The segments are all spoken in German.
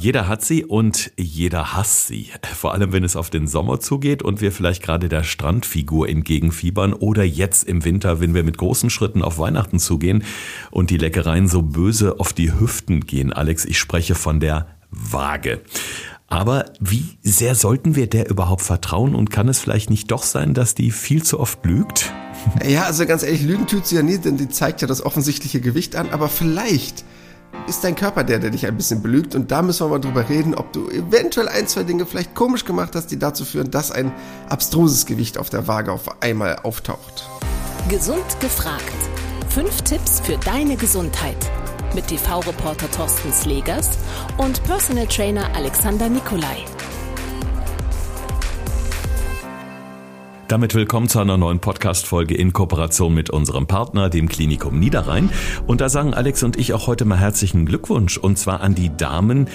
Jeder hat sie und jeder hasst sie. Vor allem, wenn es auf den Sommer zugeht und wir vielleicht gerade der Strandfigur entgegenfiebern oder jetzt im Winter, wenn wir mit großen Schritten auf Weihnachten zugehen und die Leckereien so böse auf die Hüften gehen. Alex, ich spreche von der Waage. Aber wie sehr sollten wir der überhaupt vertrauen und kann es vielleicht nicht doch sein, dass die viel zu oft lügt? Ja, also ganz ehrlich, Lügen tut sie ja nie, denn die zeigt ja das offensichtliche Gewicht an, aber vielleicht ist dein Körper der, der dich ein bisschen belügt. Und da müssen wir mal drüber reden, ob du eventuell ein, zwei Dinge vielleicht komisch gemacht hast, die dazu führen, dass ein abstruses Gewicht auf der Waage auf einmal auftaucht. Gesund gefragt. Fünf Tipps für deine Gesundheit. Mit TV-Reporter Thorsten Slegers und Personal Trainer Alexander Nikolai. Damit willkommen zu einer neuen Podcast-Folge in Kooperation mit unserem Partner, dem Klinikum Niederrhein. Und da sagen Alex und ich auch heute mal herzlichen Glückwunsch und zwar an die Damen,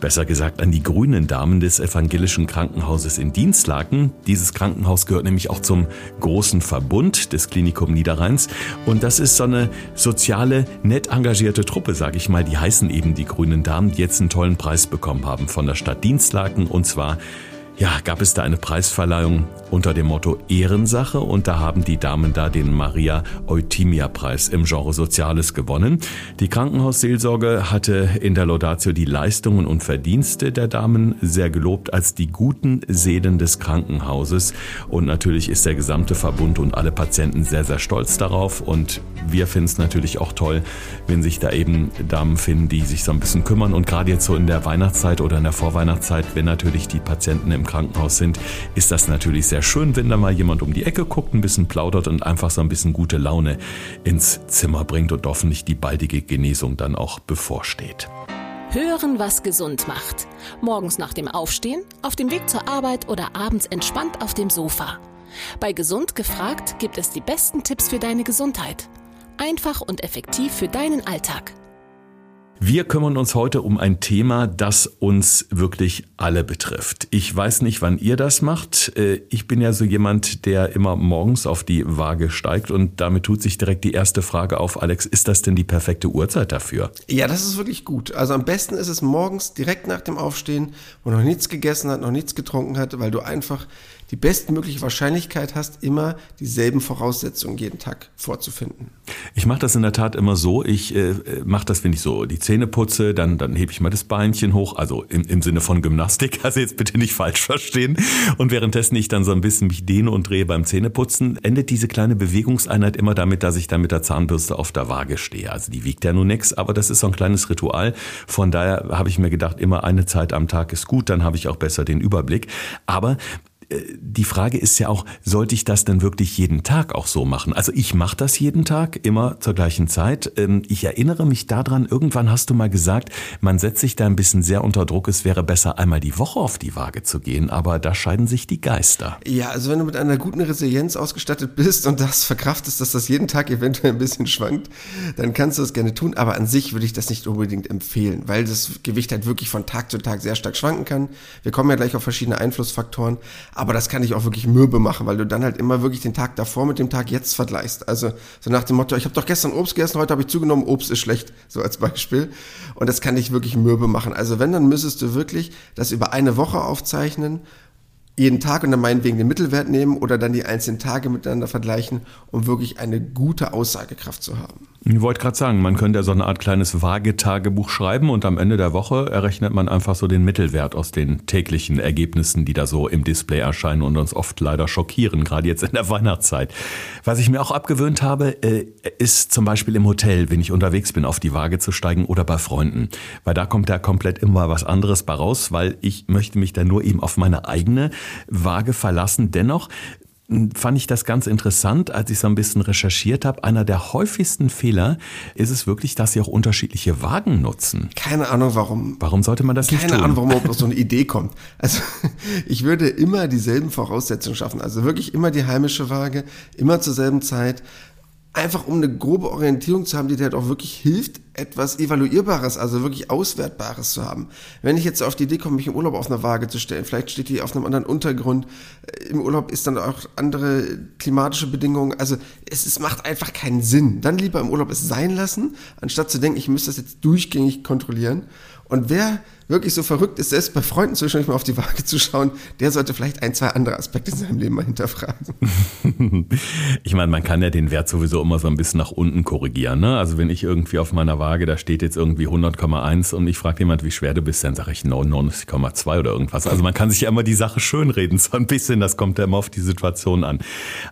besser gesagt an die grünen Damen des evangelischen Krankenhauses in Dienstlaken. Dieses Krankenhaus gehört nämlich auch zum großen Verbund des Klinikum Niederrheins und das ist so eine soziale, nett engagierte Truppe, sage ich mal. Die heißen eben die grünen Damen, die jetzt einen tollen Preis bekommen haben von der Stadt Dienstlaken und zwar ja, gab es da eine Preisverleihung unter dem Motto Ehrensache? Und da haben die Damen da den Maria Eutimia Preis im Genre Soziales gewonnen. Die Krankenhausseelsorge hatte in der Laudatio die Leistungen und Verdienste der Damen sehr gelobt als die guten Seelen des Krankenhauses. Und natürlich ist der gesamte Verbund und alle Patienten sehr, sehr stolz darauf. Und wir finden es natürlich auch toll, wenn sich da eben Damen finden, die sich so ein bisschen kümmern. Und gerade jetzt so in der Weihnachtszeit oder in der Vorweihnachtszeit, wenn natürlich die Patienten im Krankenhaus sind, ist das natürlich sehr schön, wenn da mal jemand um die Ecke guckt, ein bisschen plaudert und einfach so ein bisschen gute Laune ins Zimmer bringt und hoffentlich die baldige Genesung dann auch bevorsteht. Hören, was gesund macht. Morgens nach dem Aufstehen, auf dem Weg zur Arbeit oder abends entspannt auf dem Sofa. Bei Gesund gefragt gibt es die besten Tipps für deine Gesundheit. Einfach und effektiv für deinen Alltag. Wir kümmern uns heute um ein Thema, das uns wirklich alle betrifft. Ich weiß nicht, wann ihr das macht. Äh, ich bin ja so jemand, der immer morgens auf die Waage steigt und damit tut sich direkt die erste Frage auf, Alex, ist das denn die perfekte Uhrzeit dafür? Ja, das ist wirklich gut. Also am besten ist es morgens direkt nach dem Aufstehen, wo noch nichts gegessen hat, noch nichts getrunken hat, weil du einfach die bestmögliche Wahrscheinlichkeit hast, immer dieselben Voraussetzungen jeden Tag vorzufinden. Ich mache das in der Tat immer so. Ich äh, mache das, wenn ich so die Zähne putze, dann, dann hebe ich mal das Beinchen hoch, also im, im Sinne von Gymnastik, also jetzt bitte nicht falsch verstehen. Und währenddessen ich dann so ein bisschen mich dehne und drehe beim Zähneputzen, endet diese kleine Bewegungseinheit immer damit, dass ich dann mit der Zahnbürste auf der Waage stehe. Also die wiegt ja nun nichts, aber das ist so ein kleines Ritual. Von daher habe ich mir gedacht, immer eine Zeit am Tag ist gut, dann habe ich auch besser den Überblick. Aber die Frage ist ja auch, sollte ich das denn wirklich jeden Tag auch so machen? Also ich mache das jeden Tag, immer zur gleichen Zeit. Ähm, ich erinnere mich daran, irgendwann hast du mal gesagt, man setzt sich da ein bisschen sehr unter Druck, es wäre besser einmal die Woche auf die Waage zu gehen, aber da scheiden sich die Geister. Ja, also wenn du mit einer guten Resilienz ausgestattet bist und das verkraftest, dass das jeden Tag eventuell ein bisschen schwankt, dann kannst du das gerne tun, aber an sich würde ich das nicht unbedingt empfehlen, weil das Gewicht halt wirklich von Tag zu Tag sehr stark schwanken kann. Wir kommen ja gleich auf verschiedene Einflussfaktoren, aber das kann dich auch wirklich mürbe machen, weil du dann halt immer wirklich den Tag davor mit dem Tag jetzt vergleichst. Also so nach dem Motto, ich habe doch gestern Obst gegessen, heute habe ich zugenommen, Obst ist schlecht, so als Beispiel. Und das kann dich wirklich mürbe machen. Also wenn, dann müsstest du wirklich das über eine Woche aufzeichnen jeden Tag und dann meinetwegen den Mittelwert nehmen oder dann die einzelnen Tage miteinander vergleichen, um wirklich eine gute Aussagekraft zu haben. Ich wollte gerade sagen, man könnte ja so eine Art kleines Waagetagebuch schreiben und am Ende der Woche errechnet man einfach so den Mittelwert aus den täglichen Ergebnissen, die da so im Display erscheinen und uns oft leider schockieren, gerade jetzt in der Weihnachtszeit. Was ich mir auch abgewöhnt habe, äh, ist zum Beispiel im Hotel, wenn ich unterwegs bin, auf die Waage zu steigen oder bei Freunden. Weil da kommt ja komplett immer was anderes bei raus, weil ich möchte mich da nur eben auf meine eigene Waage verlassen. Dennoch fand ich das ganz interessant, als ich so ein bisschen recherchiert habe. Einer der häufigsten Fehler ist es wirklich, dass sie auch unterschiedliche Wagen nutzen. Keine Ahnung warum. Warum sollte man das Keine nicht tun? Keine Ahnung, warum überhaupt so eine Idee kommt. Also ich würde immer dieselben Voraussetzungen schaffen. Also wirklich immer die heimische Waage, immer zur selben Zeit einfach um eine grobe Orientierung zu haben, die dir halt auch wirklich hilft, etwas Evaluierbares, also wirklich Auswertbares zu haben. Wenn ich jetzt auf die Idee komme, mich im Urlaub auf eine Waage zu stellen, vielleicht steht die auf einem anderen Untergrund, äh, im Urlaub ist dann auch andere klimatische Bedingungen, also es, es macht einfach keinen Sinn. Dann lieber im Urlaub es sein lassen, anstatt zu denken, ich müsste das jetzt durchgängig kontrollieren. Und wer wirklich so verrückt ist, selbst bei Freunden zwischendurch mal auf die Waage zu schauen, der sollte vielleicht ein, zwei andere Aspekte in seinem Leben mal hinterfragen. ich meine, man kann ja den Wert sowieso immer so ein bisschen nach unten korrigieren. Ne? Also wenn ich irgendwie auf meiner Waage, da steht jetzt irgendwie 100,1 und ich frage jemand, wie schwer du bist, dann sage ich 99,2 oder irgendwas. Also man kann sich ja immer die Sache schönreden, so ein bisschen, das kommt ja immer auf die Situation an.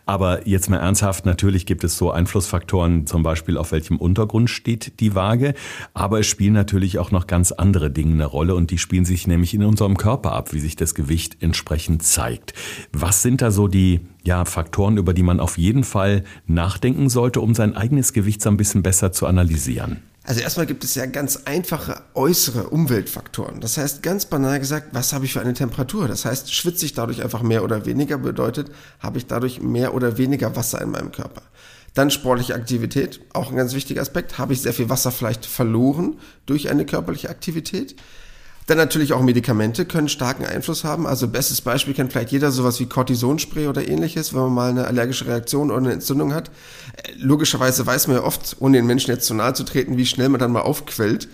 Aber jetzt mal ernsthaft, natürlich gibt es so Einflussfaktoren, zum Beispiel auf welchem Untergrund steht die Waage, aber es spielen natürlich auch noch ganz andere Dinge eine Rolle. Rolle und die spielen sich nämlich in unserem Körper ab, wie sich das Gewicht entsprechend zeigt. Was sind da so die ja, Faktoren, über die man auf jeden Fall nachdenken sollte, um sein eigenes Gewicht so ein bisschen besser zu analysieren? Also erstmal gibt es ja ganz einfache äußere Umweltfaktoren. Das heißt, ganz banal gesagt, was habe ich für eine Temperatur? Das heißt, schwitze ich dadurch einfach mehr oder weniger, bedeutet, habe ich dadurch mehr oder weniger Wasser in meinem Körper. Dann sportliche Aktivität, auch ein ganz wichtiger Aspekt. Habe ich sehr viel Wasser vielleicht verloren durch eine körperliche Aktivität? Dann natürlich auch Medikamente können starken Einfluss haben. Also bestes Beispiel kennt vielleicht jeder sowas wie Cortisonspray oder ähnliches, wenn man mal eine allergische Reaktion oder eine Entzündung hat. Äh, logischerweise weiß man ja oft, ohne den Menschen jetzt zu nahe zu treten, wie schnell man dann mal aufquellt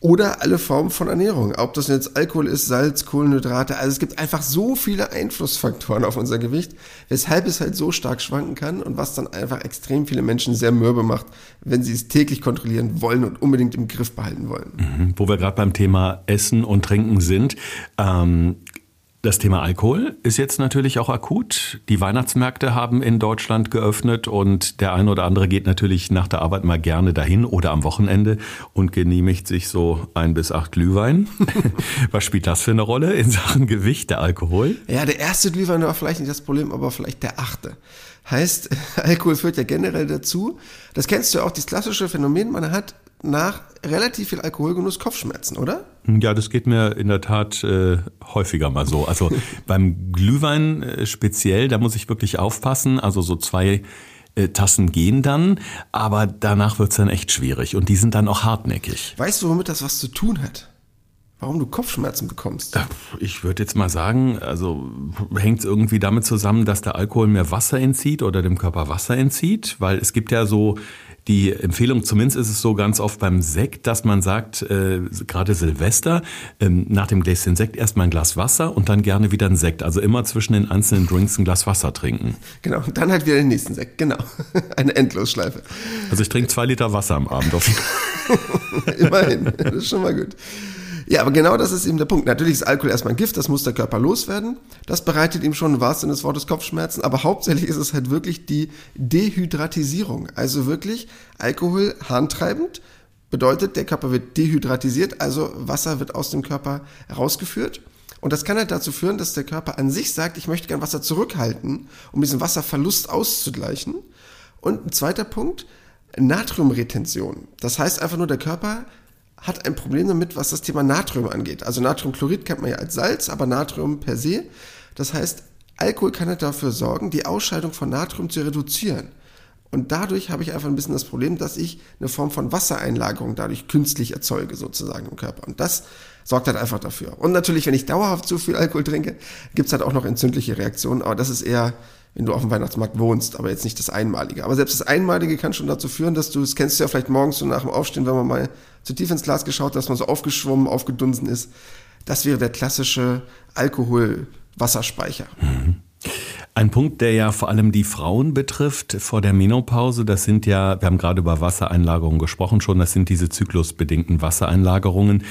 oder alle Formen von Ernährung. Ob das jetzt Alkohol ist, Salz, Kohlenhydrate. Also es gibt einfach so viele Einflussfaktoren auf unser Gewicht, weshalb es halt so stark schwanken kann und was dann einfach extrem viele Menschen sehr mürbe macht, wenn sie es täglich kontrollieren wollen und unbedingt im Griff behalten wollen. Mhm. Wo wir gerade beim Thema Essen und Trinken sind. Ähm, das Thema Alkohol ist jetzt natürlich auch akut. Die Weihnachtsmärkte haben in Deutschland geöffnet und der eine oder andere geht natürlich nach der Arbeit mal gerne dahin oder am Wochenende und genehmigt sich so ein bis acht Glühwein. Was spielt das für eine Rolle in Sachen Gewicht, der Alkohol? Ja, der erste Glühwein war vielleicht nicht das Problem, aber vielleicht der achte. Heißt, Alkohol führt ja generell dazu, das kennst du ja auch, das klassische Phänomen, man hat nach relativ viel Alkoholgenuss Kopfschmerzen, oder? Ja, das geht mir in der Tat äh, häufiger mal so. Also beim Glühwein äh, speziell, da muss ich wirklich aufpassen. Also so zwei äh, Tassen gehen dann, aber danach wird's dann echt schwierig und die sind dann auch hartnäckig. Weißt du, womit das was zu tun hat? Warum du Kopfschmerzen bekommst? Ich würde jetzt mal sagen, also hängt es irgendwie damit zusammen, dass der Alkohol mehr Wasser entzieht oder dem Körper Wasser entzieht, weil es gibt ja so die Empfehlung, zumindest ist es so ganz oft beim Sekt, dass man sagt, äh, gerade Silvester, ähm, nach dem Gläschen Sekt erstmal ein Glas Wasser und dann gerne wieder ein Sekt. Also immer zwischen den einzelnen Drinks ein Glas Wasser trinken. Genau, und dann halt wieder den nächsten Sekt. Genau. Eine Endlosschleife. Also ich trinke zwei Liter Wasser am Abend auf Immerhin, das ist schon mal gut. Ja, aber genau das ist eben der Punkt. Natürlich ist Alkohol erstmal ein Gift, das muss der Körper loswerden. Das bereitet ihm schon im wahrsten Sinne des Wortes Kopfschmerzen, aber hauptsächlich ist es halt wirklich die Dehydratisierung. Also wirklich Alkohol harntreibend bedeutet, der Körper wird dehydratisiert, also Wasser wird aus dem Körper rausgeführt. Und das kann halt dazu führen, dass der Körper an sich sagt, ich möchte gern Wasser zurückhalten, um diesen Wasserverlust auszugleichen. Und ein zweiter Punkt, Natriumretention. Das heißt einfach nur, der Körper hat ein Problem damit, was das Thema Natrium angeht. Also Natriumchlorid kennt man ja als Salz, aber Natrium per se. Das heißt, Alkohol kann halt dafür sorgen, die Ausscheidung von Natrium zu reduzieren. Und dadurch habe ich einfach ein bisschen das Problem, dass ich eine Form von Wassereinlagerung dadurch künstlich erzeuge, sozusagen im Körper. Und das sorgt halt einfach dafür. Und natürlich, wenn ich dauerhaft zu viel Alkohol trinke, gibt es halt auch noch entzündliche Reaktionen, aber das ist eher wenn du auf dem Weihnachtsmarkt wohnst, aber jetzt nicht das Einmalige. Aber selbst das Einmalige kann schon dazu führen, dass du, das kennst du ja vielleicht morgens so nach dem Aufstehen, wenn man mal zu tief ins Glas geschaut dass man so aufgeschwommen, aufgedunsen ist. Das wäre der klassische Alkoholwasserspeicher. Mhm. Ein Punkt, der ja vor allem die Frauen betrifft vor der Menopause, das sind ja, wir haben gerade über Wassereinlagerungen gesprochen schon, das sind diese zyklusbedingten Wassereinlagerungen.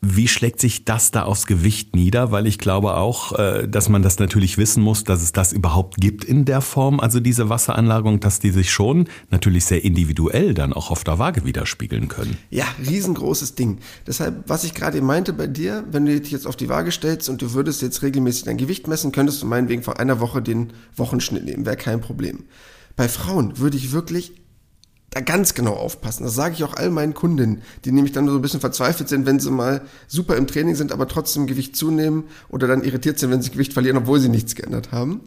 Wie schlägt sich das da aufs Gewicht nieder? Weil ich glaube auch, äh, dass man das natürlich wissen muss, dass es das überhaupt gibt in der Form, also diese Wasseranlagerung, dass die sich schon natürlich sehr individuell dann auch auf der Waage widerspiegeln können. Ja, riesengroßes Ding. Deshalb, was ich gerade meinte bei dir, wenn du dich jetzt auf die Waage stellst und du würdest jetzt regelmäßig dein Gewicht messen, könntest du meinetwegen vor einer Woche den Wochenschnitt nehmen, wäre kein Problem. Bei Frauen würde ich wirklich da ganz genau aufpassen. Das sage ich auch all meinen Kunden, die nämlich dann so ein bisschen verzweifelt sind, wenn sie mal super im Training sind, aber trotzdem Gewicht zunehmen oder dann irritiert sind, wenn sie Gewicht verlieren, obwohl sie nichts geändert haben.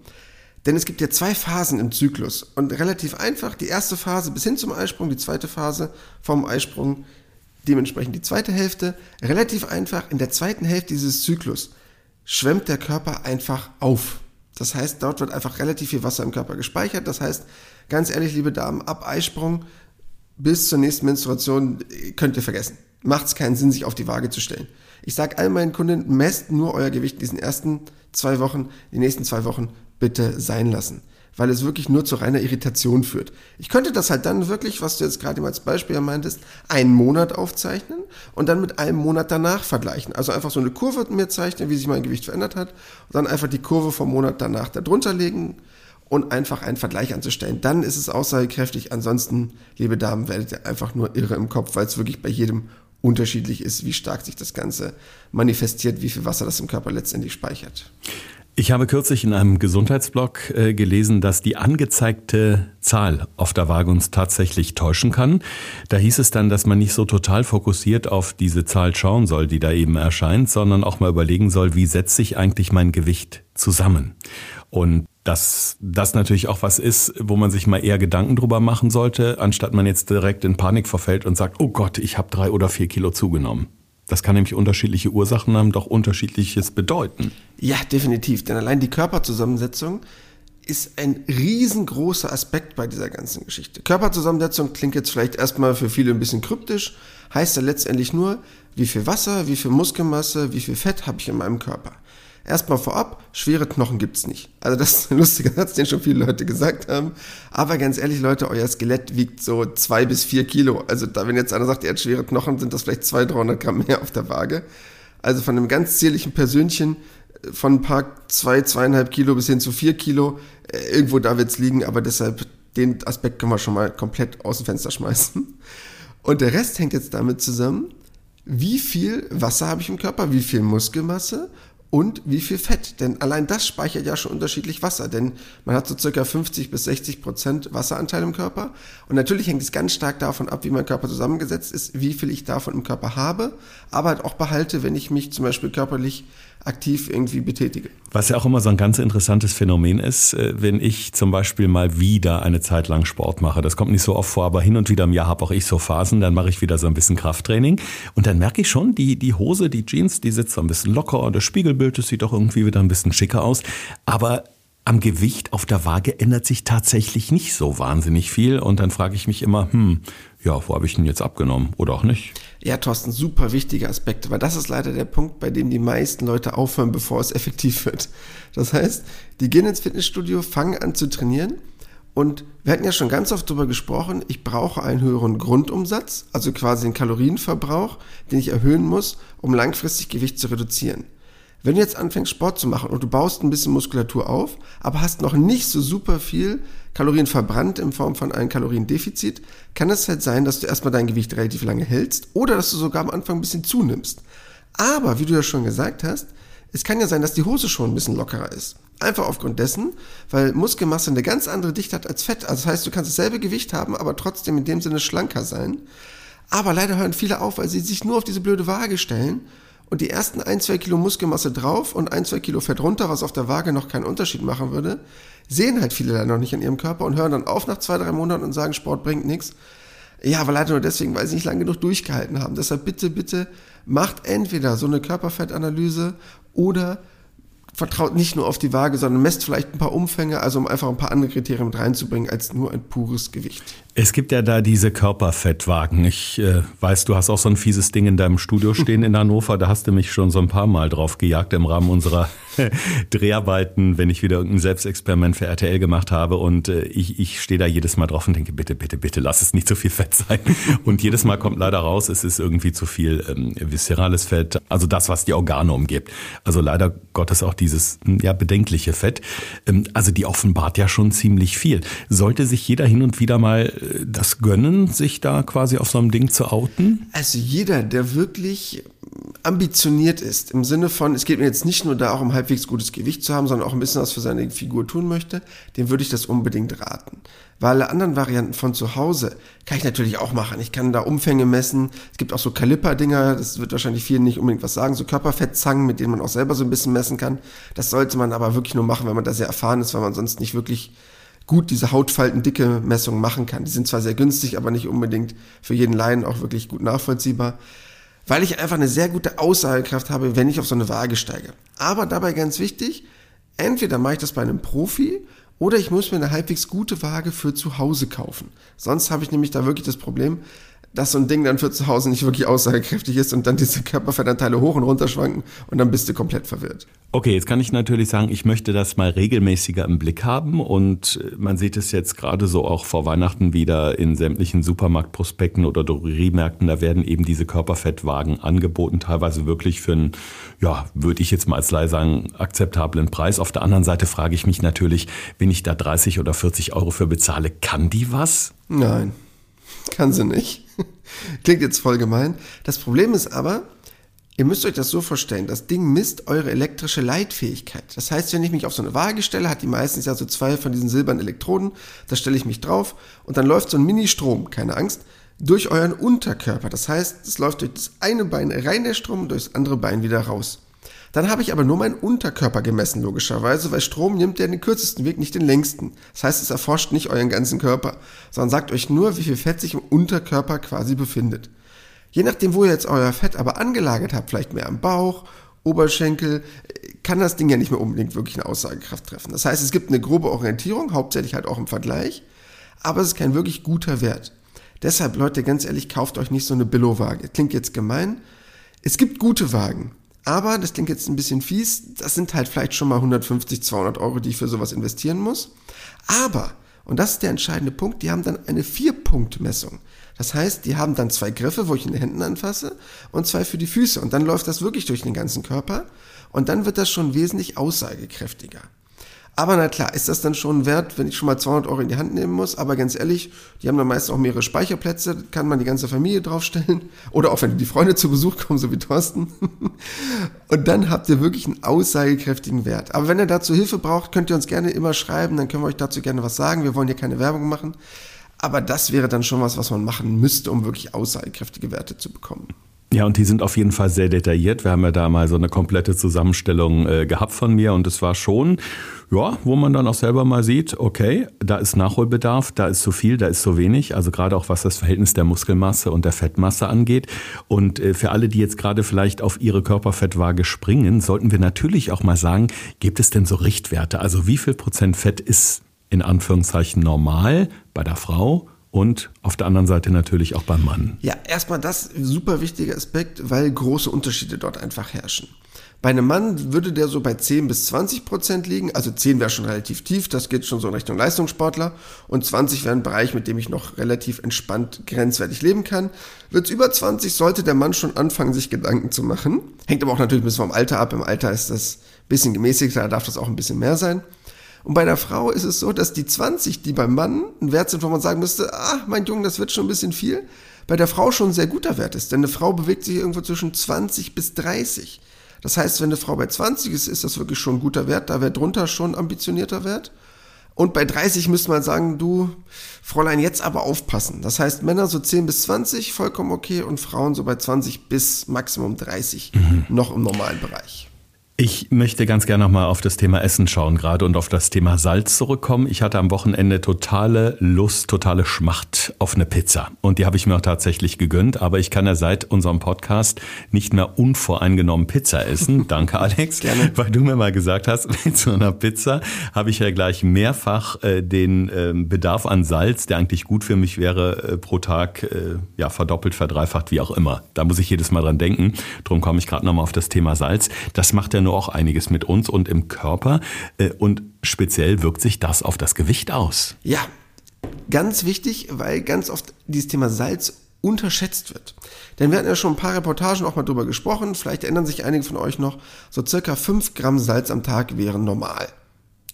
Denn es gibt ja zwei Phasen im Zyklus und relativ einfach. Die erste Phase bis hin zum Eisprung, die zweite Phase vom Eisprung, dementsprechend die zweite Hälfte. Relativ einfach. In der zweiten Hälfte dieses Zyklus schwemmt der Körper einfach auf. Das heißt, dort wird einfach relativ viel Wasser im Körper gespeichert. Das heißt, ganz ehrlich, liebe Damen, ab Eisprung bis zur nächsten Menstruation könnt ihr vergessen. macht es keinen Sinn, sich auf die Waage zu stellen. Ich sage all meinen Kunden, messt nur euer Gewicht in diesen ersten zwei Wochen, die nächsten zwei Wochen bitte sein lassen. Weil es wirklich nur zu reiner Irritation führt. Ich könnte das halt dann wirklich, was du jetzt gerade als Beispiel meintest, einen Monat aufzeichnen und dann mit einem Monat danach vergleichen. Also einfach so eine Kurve mir zeichnen, wie sich mein Gewicht verändert hat und dann einfach die Kurve vom Monat danach darunter legen und einfach einen Vergleich anzustellen. Dann ist es aussagekräftig. Ansonsten, liebe Damen, werdet ihr einfach nur irre im Kopf, weil es wirklich bei jedem unterschiedlich ist, wie stark sich das Ganze manifestiert, wie viel Wasser das im Körper letztendlich speichert. Ich habe kürzlich in einem Gesundheitsblog äh, gelesen, dass die angezeigte Zahl auf der Waage uns tatsächlich täuschen kann. Da hieß es dann, dass man nicht so total fokussiert auf diese Zahl schauen soll, die da eben erscheint, sondern auch mal überlegen soll, wie setzt sich eigentlich mein Gewicht zusammen. Und dass das natürlich auch was ist, wo man sich mal eher Gedanken drüber machen sollte, anstatt man jetzt direkt in Panik verfällt und sagt, oh Gott, ich habe drei oder vier Kilo zugenommen. Das kann nämlich unterschiedliche Ursachen haben, doch unterschiedliches bedeuten. Ja, definitiv. Denn allein die Körperzusammensetzung ist ein riesengroßer Aspekt bei dieser ganzen Geschichte. Körperzusammensetzung klingt jetzt vielleicht erstmal für viele ein bisschen kryptisch, heißt ja letztendlich nur, wie viel Wasser, wie viel Muskelmasse, wie viel Fett habe ich in meinem Körper. Erstmal vorab, schwere Knochen gibt's nicht. Also das ist ein lustiger Satz, den schon viele Leute gesagt haben. Aber ganz ehrlich, Leute, euer Skelett wiegt so zwei bis vier Kilo. Also da, wenn jetzt einer sagt, er hat schwere Knochen, sind das vielleicht 200, 300 Gramm mehr auf der Waage. Also von einem ganz zierlichen Persönchen äh, von ein paar zwei, zweieinhalb Kilo bis hin zu vier Kilo, äh, irgendwo da wird's liegen. Aber deshalb, den Aspekt können wir schon mal komplett aus dem Fenster schmeißen. Und der Rest hängt jetzt damit zusammen, wie viel Wasser habe ich im Körper, wie viel Muskelmasse und wie viel Fett. Denn allein das speichert ja schon unterschiedlich Wasser. Denn man hat so circa 50 bis 60 Prozent Wasseranteil im Körper. Und natürlich hängt es ganz stark davon ab, wie mein Körper zusammengesetzt ist, wie viel ich davon im Körper habe, aber halt auch behalte, wenn ich mich zum Beispiel körperlich aktiv irgendwie betätige. Was ja auch immer so ein ganz interessantes Phänomen ist, äh, wenn ich zum Beispiel mal wieder eine Zeit lang Sport mache. Das kommt nicht so oft vor, aber hin und wieder im Jahr habe auch ich so Phasen. Dann mache ich wieder so ein bisschen Krafttraining und dann merke ich schon, die, die Hose, die Jeans, die sitzt so ein bisschen locker. Das Spiegelbild, das sieht auch irgendwie wieder ein bisschen schicker aus. Aber am Gewicht auf der Waage ändert sich tatsächlich nicht so wahnsinnig viel. Und dann frage ich mich immer, hm, ja, wo habe ich denn jetzt abgenommen oder auch nicht? Ja, Thorsten, super wichtiger Aspekt, weil das ist leider der Punkt, bei dem die meisten Leute aufhören, bevor es effektiv wird. Das heißt, die gehen ins Fitnessstudio, fangen an zu trainieren und wir hatten ja schon ganz oft darüber gesprochen, ich brauche einen höheren Grundumsatz, also quasi den Kalorienverbrauch, den ich erhöhen muss, um langfristig Gewicht zu reduzieren. Wenn du jetzt anfängst Sport zu machen und du baust ein bisschen Muskulatur auf, aber hast noch nicht so super viel Kalorien verbrannt in Form von einem Kaloriendefizit, kann es halt sein, dass du erstmal dein Gewicht relativ lange hältst oder dass du sogar am Anfang ein bisschen zunimmst. Aber wie du ja schon gesagt hast, es kann ja sein, dass die Hose schon ein bisschen lockerer ist. Einfach aufgrund dessen, weil Muskelmasse eine ganz andere Dichte hat als Fett. Also das heißt, du kannst dasselbe Gewicht haben, aber trotzdem in dem Sinne schlanker sein. Aber leider hören viele auf, weil sie sich nur auf diese blöde Waage stellen und die ersten ein, zwei Kilo Muskelmasse drauf und ein, zwei Kilo Fett runter, was auf der Waage noch keinen Unterschied machen würde, sehen halt viele dann noch nicht an ihrem Körper und hören dann auf nach zwei, drei Monaten und sagen, Sport bringt nichts. Ja, aber leider nur deswegen, weil sie nicht lange genug durchgehalten haben. Deshalb bitte, bitte macht entweder so eine Körperfettanalyse oder vertraut nicht nur auf die Waage, sondern messt vielleicht ein paar Umfänge, also um einfach ein paar andere Kriterien mit reinzubringen als nur ein pures Gewicht. Es gibt ja da diese Körperfettwagen. Ich äh, weiß, du hast auch so ein fieses Ding in deinem Studio stehen in Hannover. Da hast du mich schon so ein paar Mal drauf gejagt im Rahmen unserer Dreharbeiten, wenn ich wieder irgendein Selbstexperiment für RTL gemacht habe. Und äh, ich, ich stehe da jedes Mal drauf und denke, bitte, bitte, bitte, lass es nicht zu viel Fett sein. Und jedes Mal kommt leider raus, es ist irgendwie zu viel ähm, viszerales Fett, also das, was die Organe umgibt. Also leider Gottes auch dieses ja bedenkliche Fett. Ähm, also die offenbart ja schon ziemlich viel. Sollte sich jeder hin und wieder mal äh, das gönnen, sich da quasi auf so einem Ding zu outen? Also jeder, der wirklich ambitioniert ist, im Sinne von, es geht mir jetzt nicht nur da auch um halbwegs gutes Gewicht zu haben, sondern auch ein bisschen was für seine Figur tun möchte, dem würde ich das unbedingt raten. Weil alle anderen Varianten von zu Hause kann ich natürlich auch machen. Ich kann da Umfänge messen. Es gibt auch so Kaliper-Dinger, das wird wahrscheinlich vielen nicht unbedingt was sagen, so Körperfettzangen, mit denen man auch selber so ein bisschen messen kann. Das sollte man aber wirklich nur machen, wenn man da sehr erfahren ist, weil man sonst nicht wirklich gut diese Hautfaltendicke Messung machen kann. Die sind zwar sehr günstig, aber nicht unbedingt für jeden Laien auch wirklich gut nachvollziehbar, weil ich einfach eine sehr gute Aussagekraft habe, wenn ich auf so eine Waage steige. Aber dabei ganz wichtig, entweder mache ich das bei einem Profi oder ich muss mir eine halbwegs gute Waage für zu Hause kaufen. Sonst habe ich nämlich da wirklich das Problem, dass so ein Ding dann für zu Hause nicht wirklich aussagekräftig ist und dann diese Körperfettanteile hoch und runter schwanken und dann bist du komplett verwirrt. Okay, jetzt kann ich natürlich sagen, ich möchte das mal regelmäßiger im Blick haben und äh, man sieht es jetzt gerade so auch vor Weihnachten wieder in sämtlichen Supermarktprospekten oder Drogeriemärkten, da werden eben diese Körperfettwagen angeboten, teilweise wirklich für einen, ja, würde ich jetzt mal als Leih sagen, akzeptablen Preis. Auf der anderen Seite frage ich mich natürlich, wenn ich da 30 oder 40 Euro für bezahle, kann die was? Nein, kann sie nicht. Klingt jetzt voll gemein. Das Problem ist aber, ihr müsst euch das so vorstellen, das Ding misst eure elektrische Leitfähigkeit. Das heißt, wenn ich mich auf so eine Waage stelle, hat die meistens ja so zwei von diesen silbernen Elektroden, da stelle ich mich drauf und dann läuft so ein Mini-Strom, keine Angst, durch euren Unterkörper. Das heißt, es läuft durch das eine Bein rein der Strom und durch das andere Bein wieder raus. Dann habe ich aber nur meinen Unterkörper gemessen, logischerweise, weil Strom nimmt ja den kürzesten Weg, nicht den längsten. Das heißt, es erforscht nicht euren ganzen Körper, sondern sagt euch nur, wie viel Fett sich im Unterkörper quasi befindet. Je nachdem, wo ihr jetzt euer Fett aber angelagert habt, vielleicht mehr am Bauch, Oberschenkel, kann das Ding ja nicht mehr unbedingt wirklich eine Aussagekraft treffen. Das heißt, es gibt eine grobe Orientierung, hauptsächlich halt auch im Vergleich, aber es ist kein wirklich guter Wert. Deshalb, Leute, ganz ehrlich, kauft euch nicht so eine Billo-Waage. Klingt jetzt gemein. Es gibt gute Wagen. Aber, das klingt jetzt ein bisschen fies, das sind halt vielleicht schon mal 150, 200 Euro, die ich für sowas investieren muss. Aber, und das ist der entscheidende Punkt, die haben dann eine Vier-Punkt-Messung. Das heißt, die haben dann zwei Griffe, wo ich in den Händen anfasse und zwei für die Füße. Und dann läuft das wirklich durch den ganzen Körper. Und dann wird das schon wesentlich aussagekräftiger. Aber na klar, ist das dann schon wert, wenn ich schon mal 200 Euro in die Hand nehmen muss. Aber ganz ehrlich, die haben dann meist auch mehrere Speicherplätze, kann man die ganze Familie draufstellen. Oder auch wenn die Freunde zu Besuch kommen, so wie Thorsten. Und dann habt ihr wirklich einen aussagekräftigen Wert. Aber wenn ihr dazu Hilfe braucht, könnt ihr uns gerne immer schreiben, dann können wir euch dazu gerne was sagen. Wir wollen hier keine Werbung machen. Aber das wäre dann schon was, was man machen müsste, um wirklich aussagekräftige Werte zu bekommen. Ja, und die sind auf jeden Fall sehr detailliert. Wir haben ja da mal so eine komplette Zusammenstellung äh, gehabt von mir und es war schon, ja, wo man dann auch selber mal sieht, okay, da ist Nachholbedarf, da ist zu viel, da ist zu wenig. Also gerade auch was das Verhältnis der Muskelmasse und der Fettmasse angeht. Und äh, für alle, die jetzt gerade vielleicht auf ihre Körperfettwaage springen, sollten wir natürlich auch mal sagen, gibt es denn so Richtwerte? Also wie viel Prozent Fett ist in Anführungszeichen normal bei der Frau und auf der anderen Seite natürlich auch beim Mann. Ja, erstmal das super wichtige Aspekt, weil große Unterschiede dort einfach herrschen. Bei einem Mann würde der so bei 10 bis 20 Prozent liegen, also 10 wäre schon relativ tief, das geht schon so in Richtung Leistungssportler und 20 wäre ein Bereich, mit dem ich noch relativ entspannt grenzwertig leben kann. Wird es über 20, sollte der Mann schon anfangen, sich Gedanken zu machen. Hängt aber auch natürlich ein bisschen vom Alter ab, im Alter ist das ein bisschen gemäßigter, da darf das auch ein bisschen mehr sein. Und bei der Frau ist es so, dass die 20, die beim Mann ein Wert sind, wo man sagen müsste, ah, mein Junge, das wird schon ein bisschen viel, bei der Frau schon ein sehr guter Wert ist. Denn eine Frau bewegt sich irgendwo zwischen 20 bis 30. Das heißt, wenn eine Frau bei 20 ist, ist das wirklich schon ein guter Wert. Da wäre drunter schon ambitionierter Wert. Und bei 30 müsste man sagen, du, Fräulein, jetzt aber aufpassen. Das heißt, Männer so 10 bis 20, vollkommen okay, und Frauen so bei 20 bis Maximum 30, mhm. noch im normalen Bereich. Ich möchte ganz gerne nochmal auf das Thema Essen schauen gerade und auf das Thema Salz zurückkommen. Ich hatte am Wochenende totale Lust, totale Schmacht auf eine Pizza. Und die habe ich mir auch tatsächlich gegönnt. Aber ich kann ja seit unserem Podcast nicht mehr unvoreingenommen Pizza essen. Danke, Alex. Gerne. Weil du mir mal gesagt hast, mit so einer Pizza habe ich ja gleich mehrfach äh, den äh, Bedarf an Salz, der eigentlich gut für mich wäre, äh, pro Tag äh, ja verdoppelt, verdreifacht, wie auch immer. Da muss ich jedes Mal dran denken. Drum komme ich gerade nochmal auf das Thema Salz. Das macht ja nur auch einiges mit uns und im Körper. Äh, und speziell wirkt sich das auf das Gewicht aus. Ja, ganz wichtig, weil ganz oft dieses Thema Salz unterschätzt wird. Denn wir hatten ja schon ein paar Reportagen auch mal drüber gesprochen, vielleicht erinnern sich einige von euch noch, so circa 5 Gramm Salz am Tag wären normal.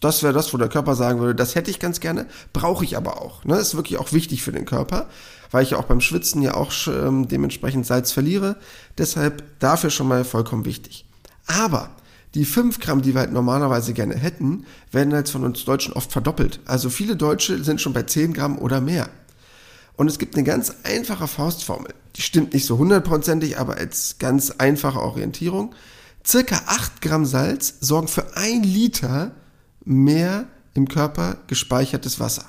Das wäre das, wo der Körper sagen würde, das hätte ich ganz gerne, brauche ich aber auch. Ne? Ist wirklich auch wichtig für den Körper, weil ich ja auch beim Schwitzen ja auch ähm, dementsprechend Salz verliere. Deshalb dafür schon mal vollkommen wichtig. Aber die 5 Gramm, die wir halt normalerweise gerne hätten, werden jetzt von uns Deutschen oft verdoppelt. Also viele Deutsche sind schon bei 10 Gramm oder mehr. Und es gibt eine ganz einfache Faustformel. Die stimmt nicht so hundertprozentig, aber als ganz einfache Orientierung. Circa 8 Gramm Salz sorgen für ein Liter mehr im Körper gespeichertes Wasser.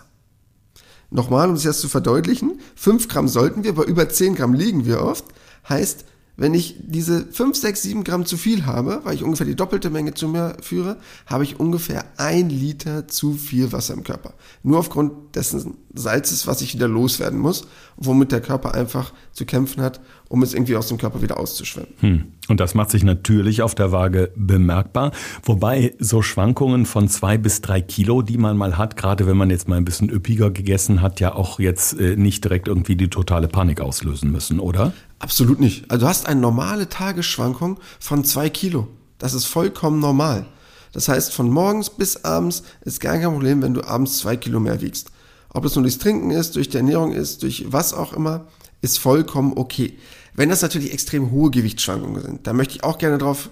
Nochmal, um es jetzt zu verdeutlichen, 5 Gramm sollten wir, bei über 10 Gramm liegen wir oft. Heißt, wenn ich diese 5, 6, 7 Gramm zu viel habe, weil ich ungefähr die doppelte Menge zu mir führe, habe ich ungefähr ein Liter zu viel Wasser im Körper. Nur aufgrund dessen Salzes, was ich wieder loswerden muss. womit der Körper einfach zu kämpfen hat, um es irgendwie aus dem Körper wieder auszuschwemmen. Hm. Und das macht sich natürlich auf der Waage bemerkbar. Wobei so Schwankungen von zwei bis drei Kilo, die man mal hat, gerade wenn man jetzt mal ein bisschen üppiger gegessen hat, ja auch jetzt äh, nicht direkt irgendwie die totale Panik auslösen müssen, oder? Absolut nicht. Also du hast eine normale Tagesschwankung von zwei Kilo. Das ist vollkommen normal. Das heißt, von morgens bis abends ist gar kein Problem, wenn du abends zwei Kilo mehr wiegst. Ob es nur durchs Trinken ist, durch die Ernährung ist, durch was auch immer, ist vollkommen okay. Wenn das natürlich extrem hohe Gewichtsschwankungen sind, da möchte ich auch gerne drauf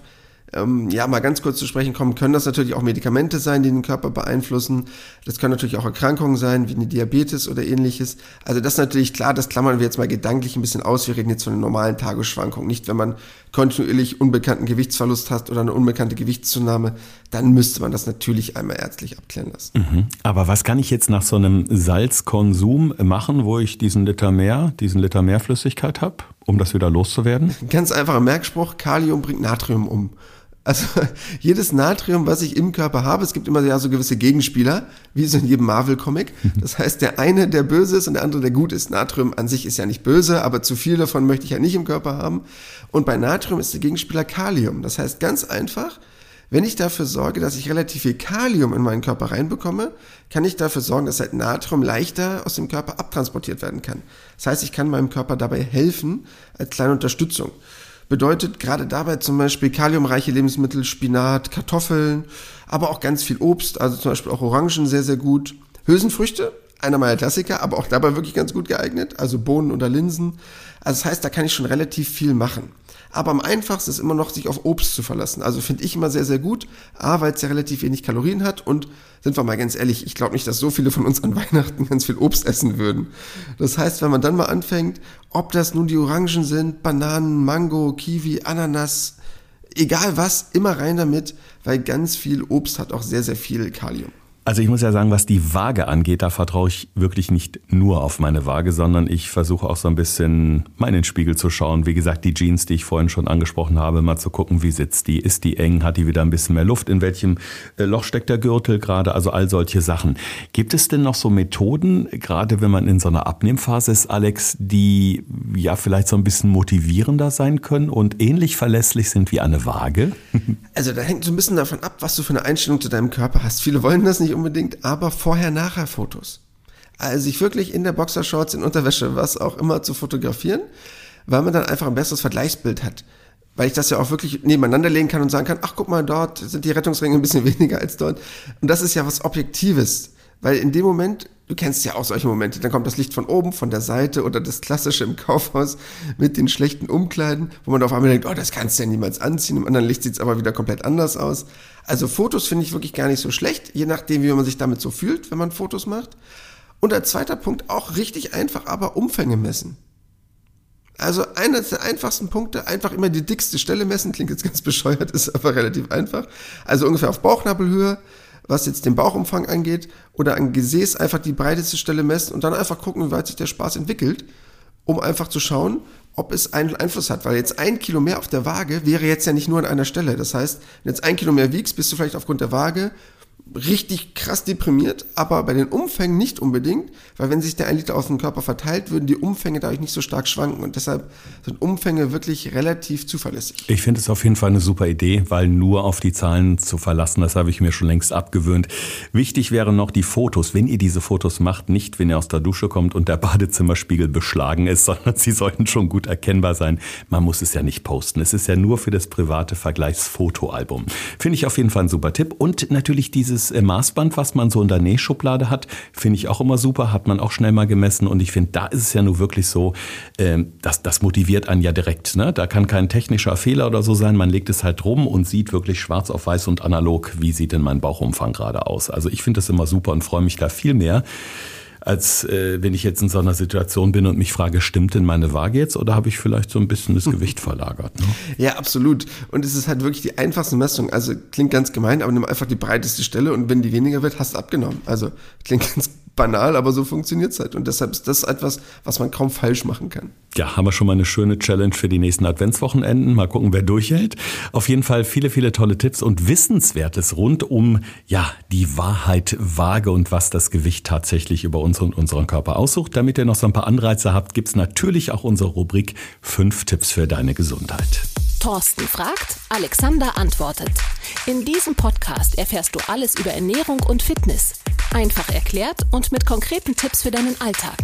ähm, ja, mal ganz kurz zu sprechen kommen, können das natürlich auch Medikamente sein, die den Körper beeinflussen. Das können natürlich auch Erkrankungen sein, wie eine Diabetes oder ähnliches. Also das ist natürlich klar, das klammern wir jetzt mal gedanklich ein bisschen aus. Wir reden jetzt von einer normalen Tagesschwankung. Nicht, wenn man kontinuierlich unbekannten Gewichtsverlust hat oder eine unbekannte Gewichtszunahme, dann müsste man das natürlich einmal ärztlich abklären lassen. Mhm. Aber was kann ich jetzt nach so einem Salzkonsum machen, wo ich diesen Liter mehr, diesen Liter mehr Flüssigkeit habe, um das wieder loszuwerden? Ganz einfacher Merkspruch, Kalium bringt Natrium um. Also jedes Natrium, was ich im Körper habe, es gibt immer ja so gewisse Gegenspieler, wie so in jedem Marvel-Comic. Das heißt, der eine, der böse ist und der andere, der gut ist. Natrium an sich ist ja nicht böse, aber zu viel davon möchte ich ja nicht im Körper haben. Und bei Natrium ist der Gegenspieler Kalium. Das heißt ganz einfach, wenn ich dafür sorge, dass ich relativ viel Kalium in meinen Körper reinbekomme, kann ich dafür sorgen, dass halt Natrium leichter aus dem Körper abtransportiert werden kann. Das heißt, ich kann meinem Körper dabei helfen als kleine Unterstützung. Bedeutet gerade dabei zum Beispiel kaliumreiche Lebensmittel, Spinat, Kartoffeln, aber auch ganz viel Obst, also zum Beispiel auch Orangen sehr, sehr gut. Hülsenfrüchte, einer meiner Klassiker, aber auch dabei wirklich ganz gut geeignet, also Bohnen oder Linsen. Also das heißt, da kann ich schon relativ viel machen. Aber am einfachsten ist immer noch, sich auf Obst zu verlassen. Also finde ich immer sehr, sehr gut. A, weil es ja relativ wenig Kalorien hat und sind wir mal ganz ehrlich, ich glaube nicht, dass so viele von uns an Weihnachten ganz viel Obst essen würden. Das heißt, wenn man dann mal anfängt, ob das nun die Orangen sind, Bananen, Mango, Kiwi, Ananas, egal was, immer rein damit, weil ganz viel Obst hat auch sehr, sehr viel Kalium. Also ich muss ja sagen, was die Waage angeht, da vertraue ich wirklich nicht nur auf meine Waage, sondern ich versuche auch so ein bisschen meinen Spiegel zu schauen. Wie gesagt, die Jeans, die ich vorhin schon angesprochen habe, mal zu gucken, wie sitzt die, ist die eng, hat die wieder ein bisschen mehr Luft, in welchem äh, Loch steckt der Gürtel gerade, also all solche Sachen. Gibt es denn noch so Methoden, gerade wenn man in so einer Abnehmphase ist, Alex, die ja vielleicht so ein bisschen motivierender sein können und ähnlich verlässlich sind wie eine Waage? Also da hängt so ein bisschen davon ab, was du für eine Einstellung zu deinem Körper hast. Viele wollen das nicht unbedingt, aber Vorher-Nachher-Fotos. Also sich wirklich in der Boxershorts, in Unterwäsche, was auch immer zu fotografieren, weil man dann einfach ein besseres Vergleichsbild hat. Weil ich das ja auch wirklich nebeneinander legen kann und sagen kann, ach guck mal, dort sind die Rettungsringe ein bisschen weniger als dort. Und das ist ja was Objektives. Weil in dem Moment, du kennst ja auch solche Momente, dann kommt das Licht von oben, von der Seite oder das klassische im Kaufhaus mit den schlechten Umkleiden, wo man auf einmal denkt, oh, das kannst du ja niemals anziehen, im anderen Licht sieht es aber wieder komplett anders aus. Also Fotos finde ich wirklich gar nicht so schlecht, je nachdem, wie man sich damit so fühlt, wenn man Fotos macht. Und als zweiter Punkt auch richtig einfach, aber Umfänge messen. Also einer der einfachsten Punkte, einfach immer die dickste Stelle messen, klingt jetzt ganz bescheuert, ist aber relativ einfach. Also ungefähr auf Bauchnabelhöhe, was jetzt den Bauchumfang angeht, oder an Gesäß einfach die breiteste Stelle messen und dann einfach gucken, wie weit sich der Spaß entwickelt, um einfach zu schauen, ob es einen Einfluss hat. Weil jetzt ein Kilo mehr auf der Waage wäre jetzt ja nicht nur an einer Stelle. Das heißt, wenn jetzt ein Kilo mehr wiegst, bist du vielleicht aufgrund der Waage richtig krass deprimiert, aber bei den Umfängen nicht unbedingt, weil wenn sich der ein Liter auf den Körper verteilt, würden die Umfänge dadurch nicht so stark schwanken und deshalb sind Umfänge wirklich relativ zuverlässig. Ich finde es auf jeden Fall eine super Idee, weil nur auf die Zahlen zu verlassen, das habe ich mir schon längst abgewöhnt. Wichtig wären noch die Fotos, wenn ihr diese Fotos macht, nicht wenn ihr aus der Dusche kommt und der Badezimmerspiegel beschlagen ist, sondern sie sollten schon gut erkennbar sein. Man muss es ja nicht posten. Es ist ja nur für das private Vergleichsfotoalbum. Finde ich auf jeden Fall ein super Tipp und natürlich diese dieses äh, Maßband, was man so in der Nähschublade hat, finde ich auch immer super, hat man auch schnell mal gemessen und ich finde, da ist es ja nur wirklich so, ähm, dass das motiviert einen ja direkt. Ne? Da kann kein technischer Fehler oder so sein, man legt es halt rum und sieht wirklich schwarz auf weiß und analog, wie sieht denn mein Bauchumfang gerade aus. Also ich finde das immer super und freue mich da viel mehr als äh, wenn ich jetzt in so einer Situation bin und mich frage, stimmt denn meine Waage jetzt oder habe ich vielleicht so ein bisschen das Gewicht verlagert? Ne? Ja, absolut. Und es ist halt wirklich die einfachste Messung. Also klingt ganz gemein, aber nimm einfach die breiteste Stelle und wenn die weniger wird, hast du abgenommen. Also klingt ganz banal, aber so funktioniert es halt. Und deshalb ist das etwas, was man kaum falsch machen kann. Ja, haben wir schon mal eine schöne Challenge für die nächsten Adventswochenenden. Mal gucken, wer durchhält. Auf jeden Fall viele, viele tolle Tipps und Wissenswertes rund um, ja, die Wahrheit Waage und was das Gewicht tatsächlich über uns und unseren Körper aussucht. Damit ihr noch so ein paar Anreize habt, gibt's natürlich auch unsere Rubrik fünf Tipps für deine Gesundheit. Thorsten fragt, Alexander antwortet. In diesem Podcast erfährst du alles über Ernährung und Fitness. Einfach erklärt und mit konkreten Tipps für deinen Alltag.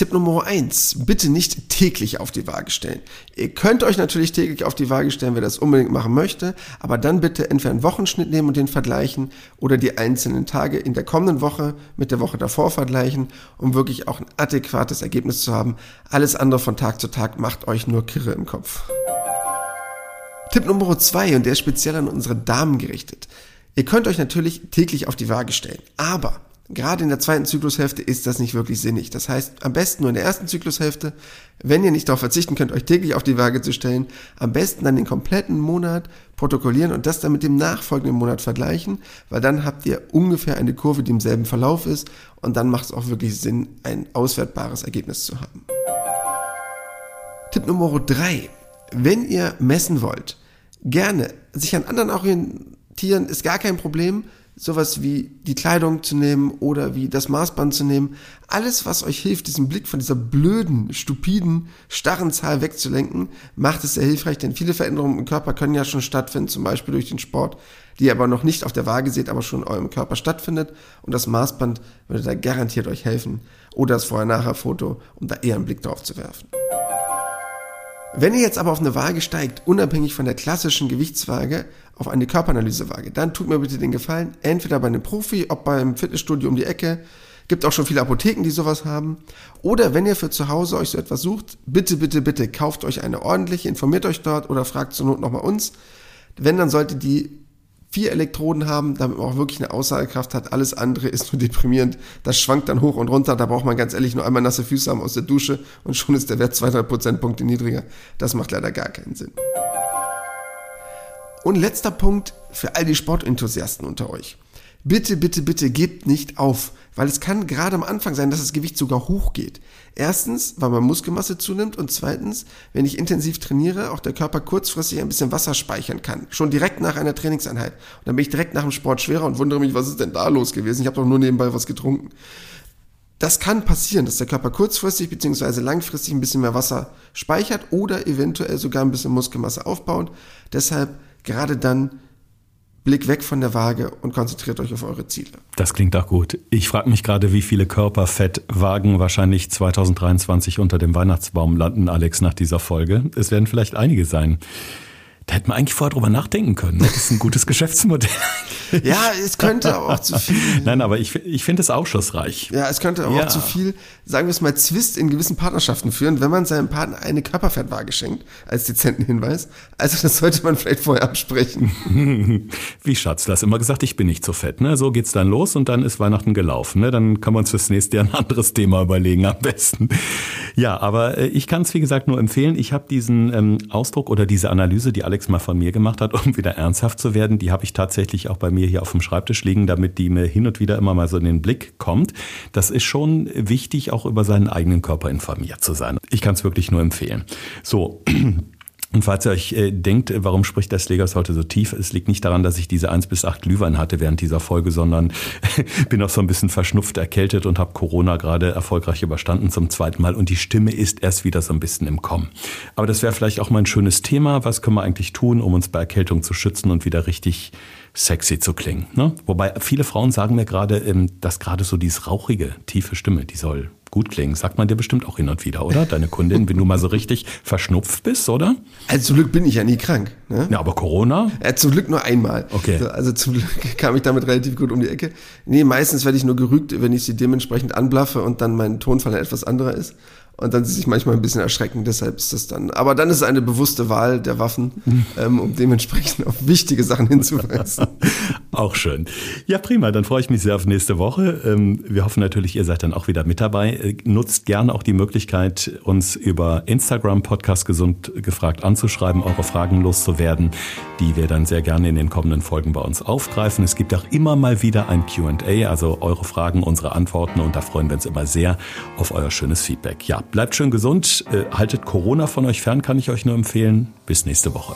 Tipp Nummer eins: Bitte nicht täglich auf die Waage stellen. Ihr könnt euch natürlich täglich auf die Waage stellen, wer das unbedingt machen möchte, aber dann bitte entweder einen Wochenschnitt nehmen und den vergleichen oder die einzelnen Tage in der kommenden Woche mit der Woche davor vergleichen, um wirklich auch ein adäquates Ergebnis zu haben. Alles andere von Tag zu Tag macht euch nur Kirre im Kopf. Tipp Nummer zwei und der ist speziell an unsere Damen gerichtet. Ihr könnt euch natürlich täglich auf die Waage stellen, aber Gerade in der zweiten Zyklushälfte ist das nicht wirklich sinnig. Das heißt, am besten nur in der ersten Zyklushälfte, wenn ihr nicht darauf verzichten könnt, euch täglich auf die Waage zu stellen, am besten dann den kompletten Monat protokollieren und das dann mit dem nachfolgenden Monat vergleichen, weil dann habt ihr ungefähr eine Kurve, die im selben Verlauf ist und dann macht es auch wirklich Sinn, ein auswertbares Ergebnis zu haben. Tipp Nummer drei: Wenn ihr messen wollt, gerne sich an anderen orientieren, ist gar kein Problem sowas wie die Kleidung zu nehmen oder wie das Maßband zu nehmen. Alles, was euch hilft, diesen Blick von dieser blöden, stupiden, starren Zahl wegzulenken, macht es sehr hilfreich, denn viele Veränderungen im Körper können ja schon stattfinden, zum Beispiel durch den Sport, die ihr aber noch nicht auf der Waage seht, aber schon in eurem Körper stattfindet. Und das Maßband würde da garantiert euch helfen. Oder das Vorher-Nachher-Foto, um da eher einen Blick drauf zu werfen. Wenn ihr jetzt aber auf eine Waage steigt, unabhängig von der klassischen Gewichtswaage, auf eine Körperanalysewaage, dann tut mir bitte den Gefallen, entweder bei einem Profi, ob beim Fitnessstudio um die Ecke, gibt auch schon viele Apotheken, die sowas haben, oder wenn ihr für zu Hause euch so etwas sucht, bitte, bitte, bitte kauft euch eine ordentliche, informiert euch dort oder fragt zur Not nochmal uns. Wenn, dann sollte die vier Elektroden haben, damit man auch wirklich eine Aussagekraft hat. Alles andere ist nur deprimierend. Das schwankt dann hoch und runter. Da braucht man ganz ehrlich nur einmal nasse Füße haben aus der Dusche und schon ist der Wert 200 Prozentpunkte niedriger. Das macht leider gar keinen Sinn. Und letzter Punkt für all die Sportenthusiasten unter euch. Bitte, bitte, bitte gebt nicht auf, weil es kann gerade am Anfang sein, dass das Gewicht sogar hochgeht. Erstens, weil man Muskelmasse zunimmt und zweitens, wenn ich intensiv trainiere, auch der Körper kurzfristig ein bisschen Wasser speichern kann. Schon direkt nach einer Trainingseinheit. Und dann bin ich direkt nach dem Sport schwerer und wundere mich, was ist denn da los gewesen? Ich habe doch nur nebenbei was getrunken. Das kann passieren, dass der Körper kurzfristig bzw. langfristig ein bisschen mehr Wasser speichert oder eventuell sogar ein bisschen Muskelmasse aufbaut. Deshalb gerade dann Blick weg von der Waage und konzentriert euch auf eure Ziele. Das klingt auch gut. Ich frage mich gerade, wie viele Körperfettwagen wahrscheinlich 2023 unter dem Weihnachtsbaum landen, Alex, nach dieser Folge. Es werden vielleicht einige sein. Da hätte man eigentlich vorher drüber nachdenken können. Ne? Das ist ein gutes Geschäftsmodell. ja, es könnte aber auch zu viel. Nein, aber ich, ich finde es aufschlussreich. Ja, es könnte aber ja. auch zu viel, sagen wir es mal, Zwist in gewissen Partnerschaften führen, wenn man seinem Partner eine Körperfettwaage schenkt, als dezenten Hinweis. Also das sollte man vielleicht vorher absprechen. Wie Schatz, du hast immer gesagt, ich bin nicht so fett. Ne? So geht's dann los und dann ist Weihnachten gelaufen. Ne? Dann kann man uns fürs nächste Jahr ein anderes Thema überlegen am besten. Ja, aber äh, ich kann es, wie gesagt, nur empfehlen. Ich habe diesen ähm, Ausdruck oder diese Analyse, die Alex Alex mal von mir gemacht hat, um wieder ernsthaft zu werden, die habe ich tatsächlich auch bei mir hier auf dem Schreibtisch liegen, damit die mir hin und wieder immer mal so in den Blick kommt. Das ist schon wichtig, auch über seinen eigenen Körper informiert zu sein. Ich kann es wirklich nur empfehlen. So. Und falls ihr euch äh, denkt, warum spricht der Slegers heute so tief? Es liegt nicht daran, dass ich diese eins bis acht Glühwein hatte während dieser Folge, sondern bin auch so ein bisschen verschnupft, erkältet und habe Corona gerade erfolgreich überstanden zum zweiten Mal und die Stimme ist erst wieder so ein bisschen im Kommen. Aber das wäre vielleicht auch mal ein schönes Thema. Was können wir eigentlich tun, um uns bei Erkältung zu schützen und wieder richtig sexy zu klingen. Ne? Wobei viele Frauen sagen mir gerade, ähm, dass gerade so dieses rauchige, tiefe Stimme, die soll gut klingen. Sagt man dir bestimmt auch hin und wieder, oder? Deine Kundin, wenn du mal so richtig verschnupft bist, oder? Also zum Glück bin ich ja nie krank. Ne? Ja, aber Corona? Ja, zum Glück nur einmal. Okay. Also zum Glück kam ich damit relativ gut um die Ecke. Nee, meistens werde ich nur gerügt, wenn ich sie dementsprechend anblaffe und dann mein Tonfall etwas anderer ist und dann sie sich manchmal ein bisschen erschrecken. Deshalb ist das dann. Aber dann ist es eine bewusste Wahl der Waffen, ähm, um dementsprechend auf wichtige Sachen hinzuweisen. Auch schön. Ja, prima. Dann freue ich mich sehr auf nächste Woche. Ähm, wir hoffen natürlich, ihr seid dann auch wieder mit dabei. Äh, nutzt gerne auch die Möglichkeit, uns über Instagram Podcast gesund gefragt anzuschreiben, eure Fragen loszuwerden, die wir dann sehr gerne in den kommenden Folgen bei uns aufgreifen. Es gibt auch immer mal wieder ein Q&A, also eure Fragen, unsere Antworten und da freuen wir uns immer sehr auf euer schönes Feedback. Ja, bleibt schön gesund, äh, haltet Corona von euch fern, kann ich euch nur empfehlen. Bis nächste Woche.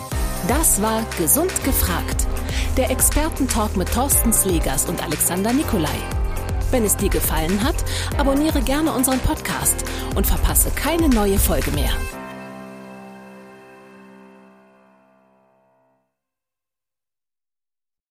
Das war Gesund gefragt. Der Expertentalk mit Thorsten Slegers und Alexander Nikolai. Wenn es dir gefallen hat, abonniere gerne unseren Podcast und verpasse keine neue Folge mehr.